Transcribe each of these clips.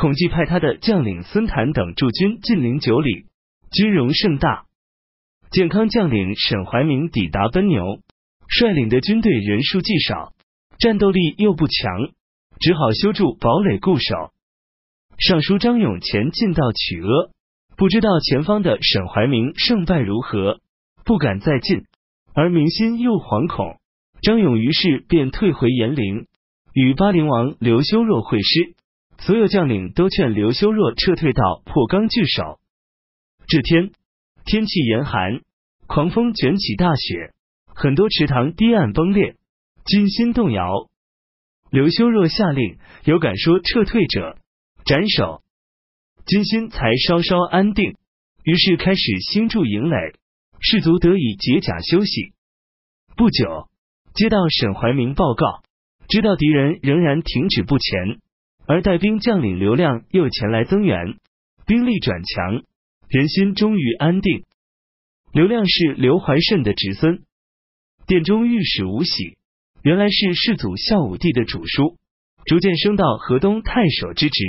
孔季派他的将领孙谭等驻军近邻九里，军容盛大。健康将领沈怀明抵达奔牛，率领的军队人数既少，战斗力又不强，只好修筑堡垒固守。尚书张勇前进到曲阿，不知道前方的沈怀明胜败如何，不敢再进，而民心又惶恐。张勇于是便退回延陵，与巴陵王刘修若会师。所有将领都劝刘修若撤退到破冈据守。这天天气严寒，狂风卷起大雪，很多池塘堤岸崩裂，军心动摇。刘修若下令，有敢说撤退者斩首，军心才稍稍安定。于是开始兴筑营垒，士卒得以解甲休息。不久，接到沈怀明报告，知道敌人仍然停止不前。而带兵将领刘亮又前来增援，兵力转强，人心终于安定。刘亮是刘怀慎的侄孙，殿中御史吴喜原来是世祖孝武帝的主书，逐渐升到河东太守之职。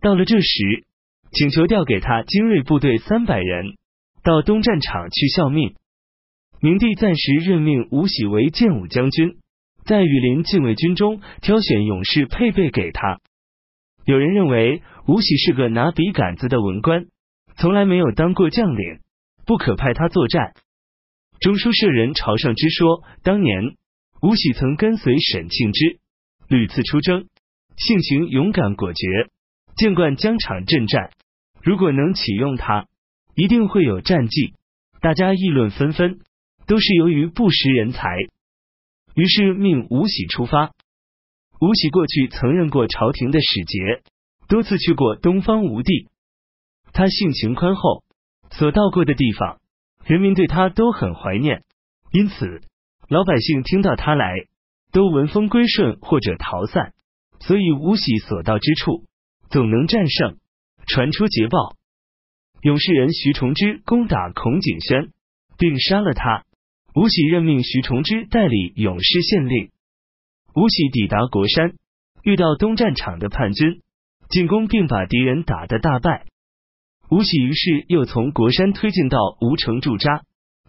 到了这时，请求调给他精锐部队三百人，到东战场去效命。明帝暂时任命吴喜为建武将军。在羽林禁卫军中挑选勇士配备给他。有人认为吴喜是个拿笔杆子的文官，从来没有当过将领，不可派他作战。中书舍人朝上之说，当年吴喜曾跟随沈庆之屡次出征，性情勇敢果决，见惯疆场阵战。如果能启用他，一定会有战绩。大家议论纷纷，都是由于不识人才。于是命吴喜出发。吴喜过去曾任过朝廷的使节，多次去过东方吴地。他性情宽厚，所到过的地方，人民对他都很怀念。因此，老百姓听到他来，都闻风归顺或者逃散。所以吴喜所到之处，总能战胜。传出捷报，勇士人徐崇之攻打孔景轩，并杀了他。吴喜任命徐崇之代理勇士县令。吴喜抵达国山，遇到东战场的叛军进攻，并把敌人打得大败。吴喜于是又从国山推进到吴城驻扎。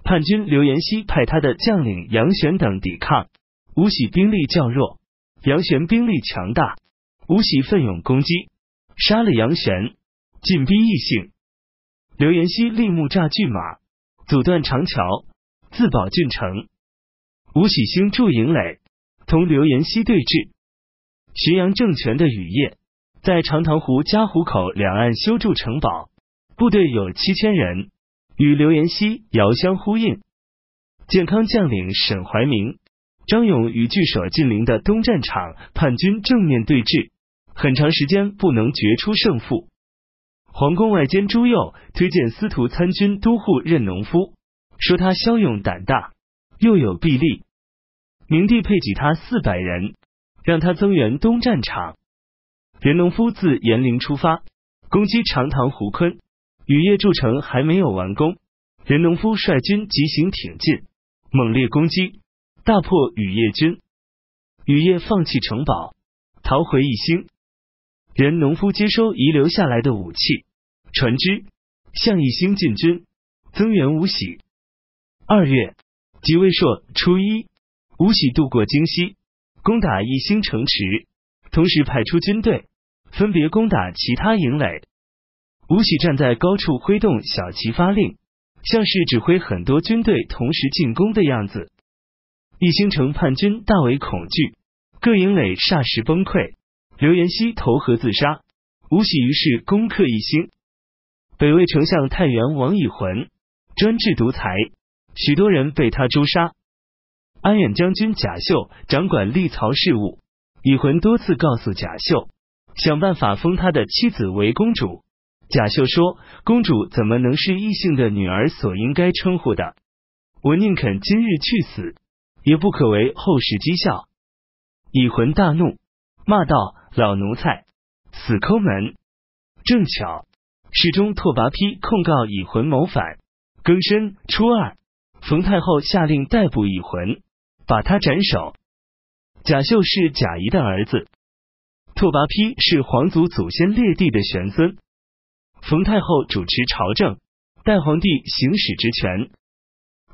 叛军刘延熙派他的将领杨玄等抵抗。吴喜兵力较弱，杨玄兵力强大。吴喜奋勇攻击，杀了杨玄，进逼异姓。刘延熙立木栅拒马，阻断长桥。自保郡城，吴喜兴驻营垒，同刘延熙对峙。浔阳政权的雨夜，在长塘湖、嘉湖口两岸修筑城堡，部队有七千人，与刘延熙遥相呼应。健康将领沈怀明、张勇与据守近邻的东战场叛军正面对峙，很长时间不能决出胜负。皇宫外监朱佑推荐司徒参军都护任农夫。说他骁勇胆大，又有臂力。明帝配给他四百人，让他增援东战场。任农夫自延陵出发，攻击长塘湖坤。雨夜筑城还没有完工，任农夫率军急行挺进，猛烈攻击，大破雨夜军。雨夜放弃城堡，逃回义兴。任农夫接收遗留下来的武器、船只，向义兴进军，增援吴喜。二月，即位朔初一，吴喜渡过京西，攻打义兴城池，同时派出军队，分别攻打其他营垒。吴喜站在高处挥动小旗发令，像是指挥很多军队同时进攻的样子。义兴城叛军大为恐惧，各营垒霎时崩溃。刘延熙投河自杀，吴喜于是攻克义兴。北魏丞相太原王以浑专制独裁。许多人被他诛杀。安远将军贾秀掌管历曹事务，以浑多次告诉贾秀，想办法封他的妻子为公主。贾秀说：“公主怎么能是异姓的女儿所应该称呼的？我宁肯今日去死，也不可为后世讥笑。”以浑大怒，骂道：“老奴才，死抠门！”正巧，侍中拓跋丕控告以浑谋反。庚申初二。冯太后下令逮捕已魂，把他斩首。贾秀是贾谊的儿子，拓跋丕是皇族祖先列帝的玄孙，冯太后主持朝政，代皇帝行使职权。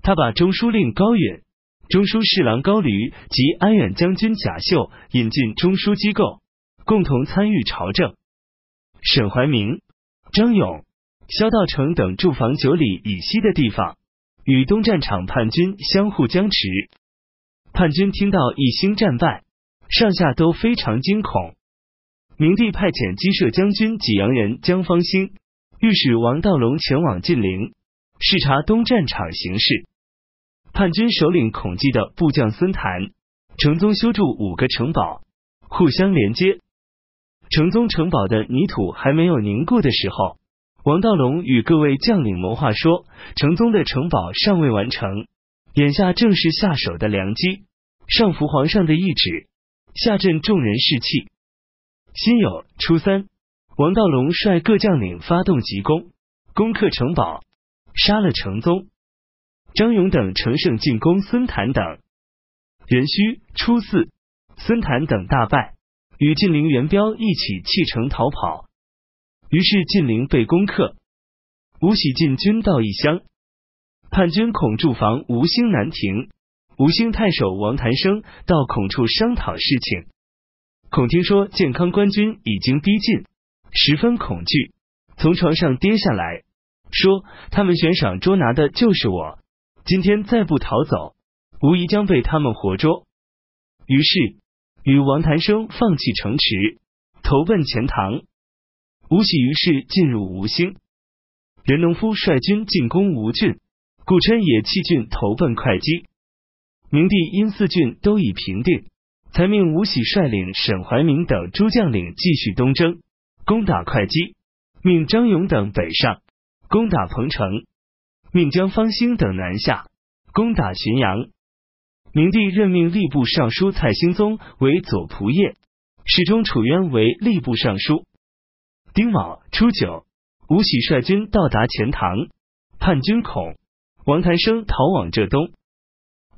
他把中书令高允、中书侍郎高驴及安远将军贾秀引进中书机构，共同参与朝政。沈怀明、张勇、萧道成等驻防九里以西的地方，与东战场叛军相互僵持。叛军听到一星战败，上下都非常惊恐。明帝派遣机射将军济阳人江方兴，御史王道隆前往晋陵视察东战场形势。叛军首领孔季的部将孙谭、成宗修筑五个城堡，互相连接。成宗城堡的泥土还没有凝固的时候，王道龙与各位将领谋划说，成宗的城堡尚未完成，眼下正是下手的良机，上服皇上的懿旨，下镇众人士气。辛酉初三，王道龙率各将领发动急攻，攻克城堡，杀了成宗。张勇等乘胜进攻孙谭等。壬戌初四，孙谭等大败，与晋陵元彪一起弃城逃跑。于是晋陵被攻克。吴喜进军到义乡，叛军恐驻防吴兴南庭，吴兴太守王谭生到孔处商讨事情。孔听说健康官军已经逼近，十分恐惧，从床上跌下来，说：“他们悬赏捉拿的就是我，今天再不逃走，无疑将被他们活捉。”于是与王谭生放弃城池，投奔钱塘。吴喜于是进入吴兴，任农夫率军进攻吴郡，顾琛也弃郡投奔会稽。明帝因四郡都已平定。才命吴喜率领沈怀明等诸将领继续东征，攻打会稽；命张勇等北上，攻打彭城；命江方兴等南下，攻打浔阳。明帝任命吏部尚书蔡兴宗为左仆射，侍中楚渊为吏部尚书。丁卯初九，吴喜率军到达钱塘，叛军恐，王谭生逃往浙东。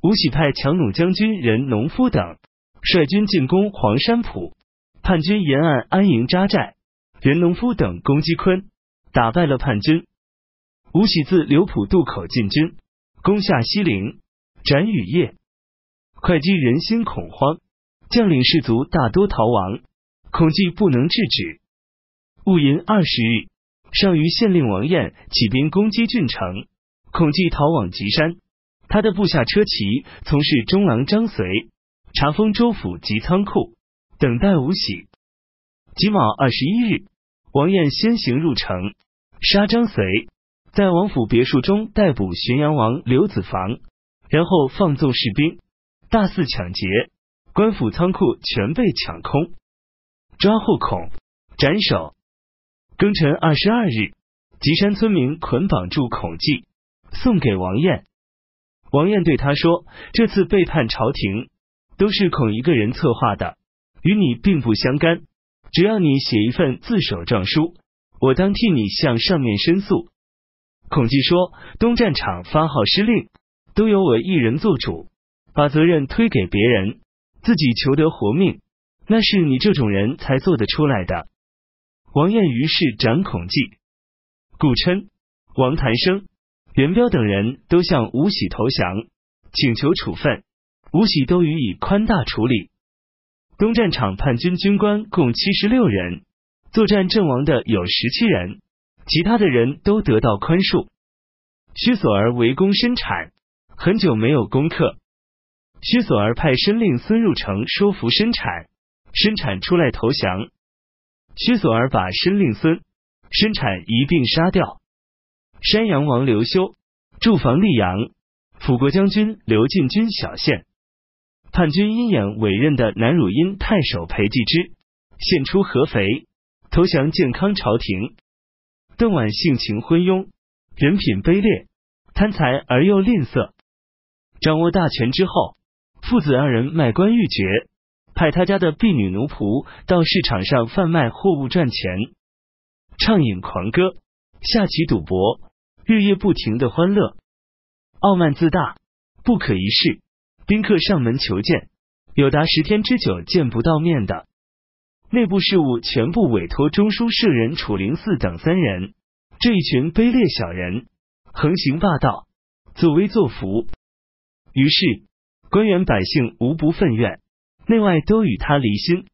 吴喜派强弩将军任农夫等。率军进攻黄山浦，叛军沿岸安营扎寨，任农夫等攻击昆，打败了叛军。吴喜自刘浦渡口进军，攻下西陵，斩羽业。会稽人心恐慌，将领士卒大多逃亡，恐计不能制止。戊寅二十日，上虞县令王彦起兵攻击郡城，恐计逃往吉山。他的部下车骑从事中郎张随。查封州府及仓库，等待吴喜。己卯二十一日，王彦先行入城，杀张随，在王府别墅中逮捕浔阳王刘子房，然后放纵士兵，大肆抢劫，官府仓库全被抢空，抓获孔，斩首。庚辰二十二日，吉山村民捆绑住孔季，送给王燕。王燕对他说：“这次背叛朝廷。”都是孔一个人策划的，与你并不相干。只要你写一份自首状书，我当替你向上面申诉。孔季说：“东战场发号施令，都由我一人做主，把责任推给别人，自己求得活命，那是你这种人才做得出来的。”王彦于是斩孔季，顾琛、王谭生、元彪等人都向吴喜投降，请求处分。吴喜都予以宽大处理。东战场叛军军官共七十六人，作战阵亡的有十七人，其他的人都得到宽恕。薛索儿围攻申产，很久没有攻克。薛索儿派申令孙入城说服申产，申产出来投降。薛索尔把申令孙、申产一并杀掉。山阳王刘修驻防溧阳，辅国将军刘进军小县。叛军阴眼委任的南汝阴太守裴继之献出合肥，投降建康朝廷。邓琬性情昏庸，人品卑劣，贪财而又吝啬。掌握大权之后，父子二人卖官鬻爵，派他家的婢女奴仆到市场上贩卖货物赚钱，畅饮狂歌，下棋赌博，日夜不停的欢乐，傲慢自大，不可一世。宾客上门求见，有达十天之久见不到面的。内部事务全部委托中书舍人楚灵嗣等三人。这一群卑劣小人，横行霸道，作威作福。于是官员百姓无不愤怨，内外都与他离心。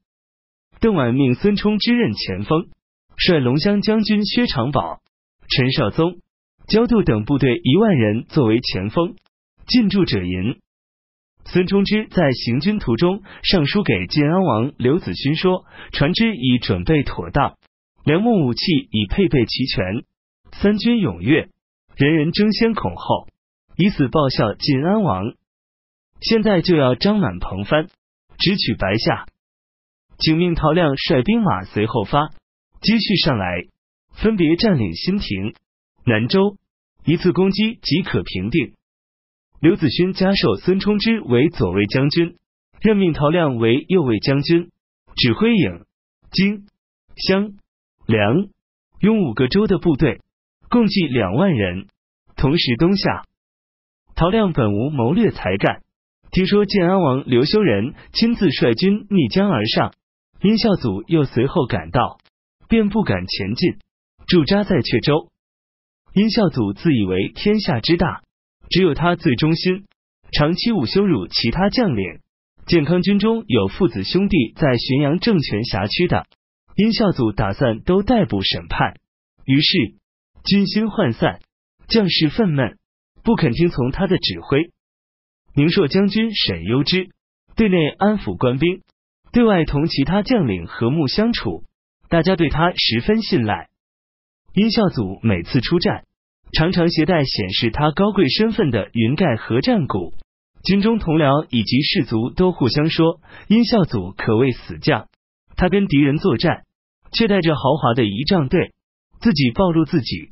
邓琬命孙冲之任前锋，率龙骧将军薛长宝、陈绍宗、焦度等部队一万人作为前锋，进驻者营。孙冲之在行军途中上书给晋安王刘子勋说：“船只已准备妥当，粮木武器已配备齐全，三军踊跃，人人争先恐后，以此报效晋安王。现在就要张满蓬帆，直取白下。”请命陶亮率兵马随后发，接续上来，分别占领新亭、南州，一次攻击即可平定。刘子勋加授孙冲之为左卫将军，任命陶亮为右卫将军，指挥颍、荆、襄、梁、雍五个州的部队，共计两万人，同时东下。陶亮本无谋略才干，听说建安王刘修仁亲自率军逆江而上。殷孝祖又随后赶到，便不敢前进，驻扎在阙州。殷孝祖自以为天下之大，只有他最忠心，长期侮羞辱其他将领。建康军中有父子兄弟在浔阳政权辖区的，殷孝祖打算都逮捕审判。于是军心涣散，将士愤懑，不肯听从他的指挥。宁朔将军沈攸之对内安抚官兵。对外同其他将领和睦相处，大家对他十分信赖。殷孝祖每次出战，常常携带显示他高贵身份的云盖和战鼓，军中同僚以及士卒都互相说，殷孝祖可谓死将。他跟敌人作战，却带着豪华的仪仗队，自己暴露自己。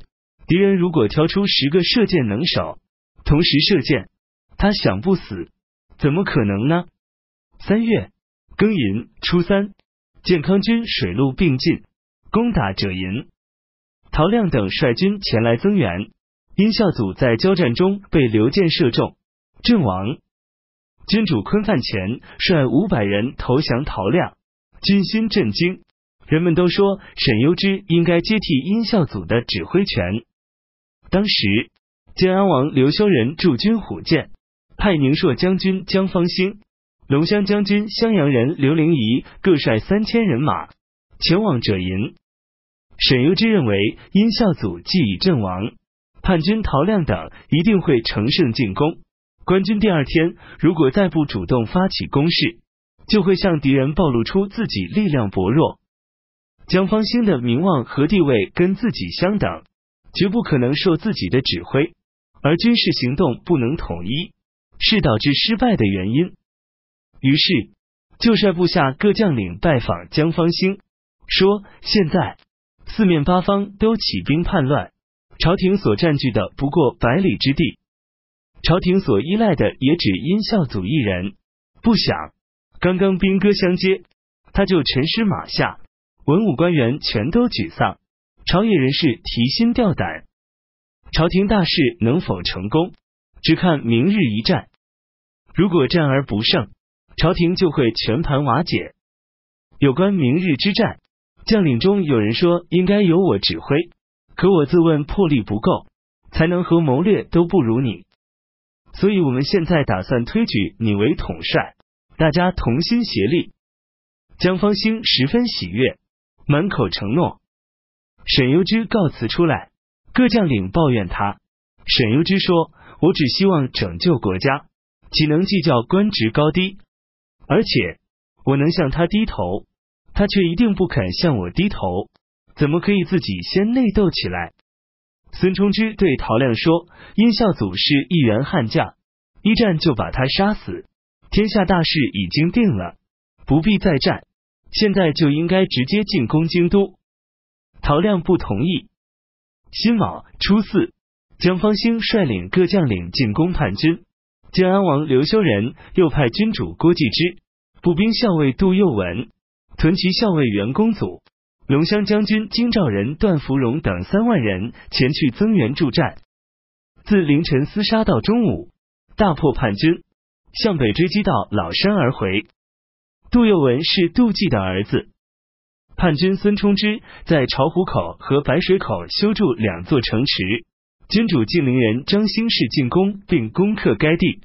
敌人如果挑出十个射箭能手，同时射箭，他想不死，怎么可能呢？三月。庚寅初三，建康军水陆并进，攻打者营。陶亮等率军前来增援。殷孝祖在交战中被刘建射中，阵亡。君主昆范前率五百人投降陶亮，军心震惊。人们都说沈攸之应该接替殷孝祖的指挥权。当时建安王刘修仁驻军虎剑，派宁朔将军江方兴。龙骧将军襄阳人刘灵仪各率三千人马前往者营。沈攸之认为殷孝祖既已阵亡，叛军陶亮等一定会乘胜进攻。官军第二天如果再不主动发起攻势，就会向敌人暴露出自己力量薄弱。江方兴的名望和地位跟自己相等，绝不可能受自己的指挥，而军事行动不能统一，是导致失败的原因。于是，就率部下各将领拜访江方兴，说：“现在四面八方都起兵叛乱，朝廷所占据的不过百里之地，朝廷所依赖的也只殷孝祖一人。不想刚刚兵戈相接，他就沉尸马下，文武官员全都沮丧，朝野人士提心吊胆。朝廷大事能否成功，只看明日一战。如果战而不胜。”朝廷就会全盘瓦解。有关明日之战，将领中有人说应该由我指挥，可我自问魄力不够，才能和谋略都不如你，所以我们现在打算推举你为统帅，大家同心协力。江方兴十分喜悦，满口承诺。沈攸之告辞出来，各将领抱怨他。沈攸之说：“我只希望拯救国家，岂能计较官职高低？”而且我能向他低头，他却一定不肯向我低头，怎么可以自己先内斗起来？孙冲之对陶亮说：“殷孝祖是一员悍将，一战就把他杀死，天下大事已经定了，不必再战，现在就应该直接进攻京都。”陶亮不同意。辛卯初四，江方兴率领各将领进攻叛军。建安王刘修仁又派军主郭继之、步兵校尉杜佑文、屯骑校尉袁公祖、龙骧将军京兆人段芙蓉等三万人前去增援助战。自凌晨厮杀到中午，大破叛军，向北追击到老山而回。杜佑文是杜季的儿子。叛军孙冲之在巢湖口和白水口修筑两座城池，君主晋陵人张兴世进攻并攻克该地。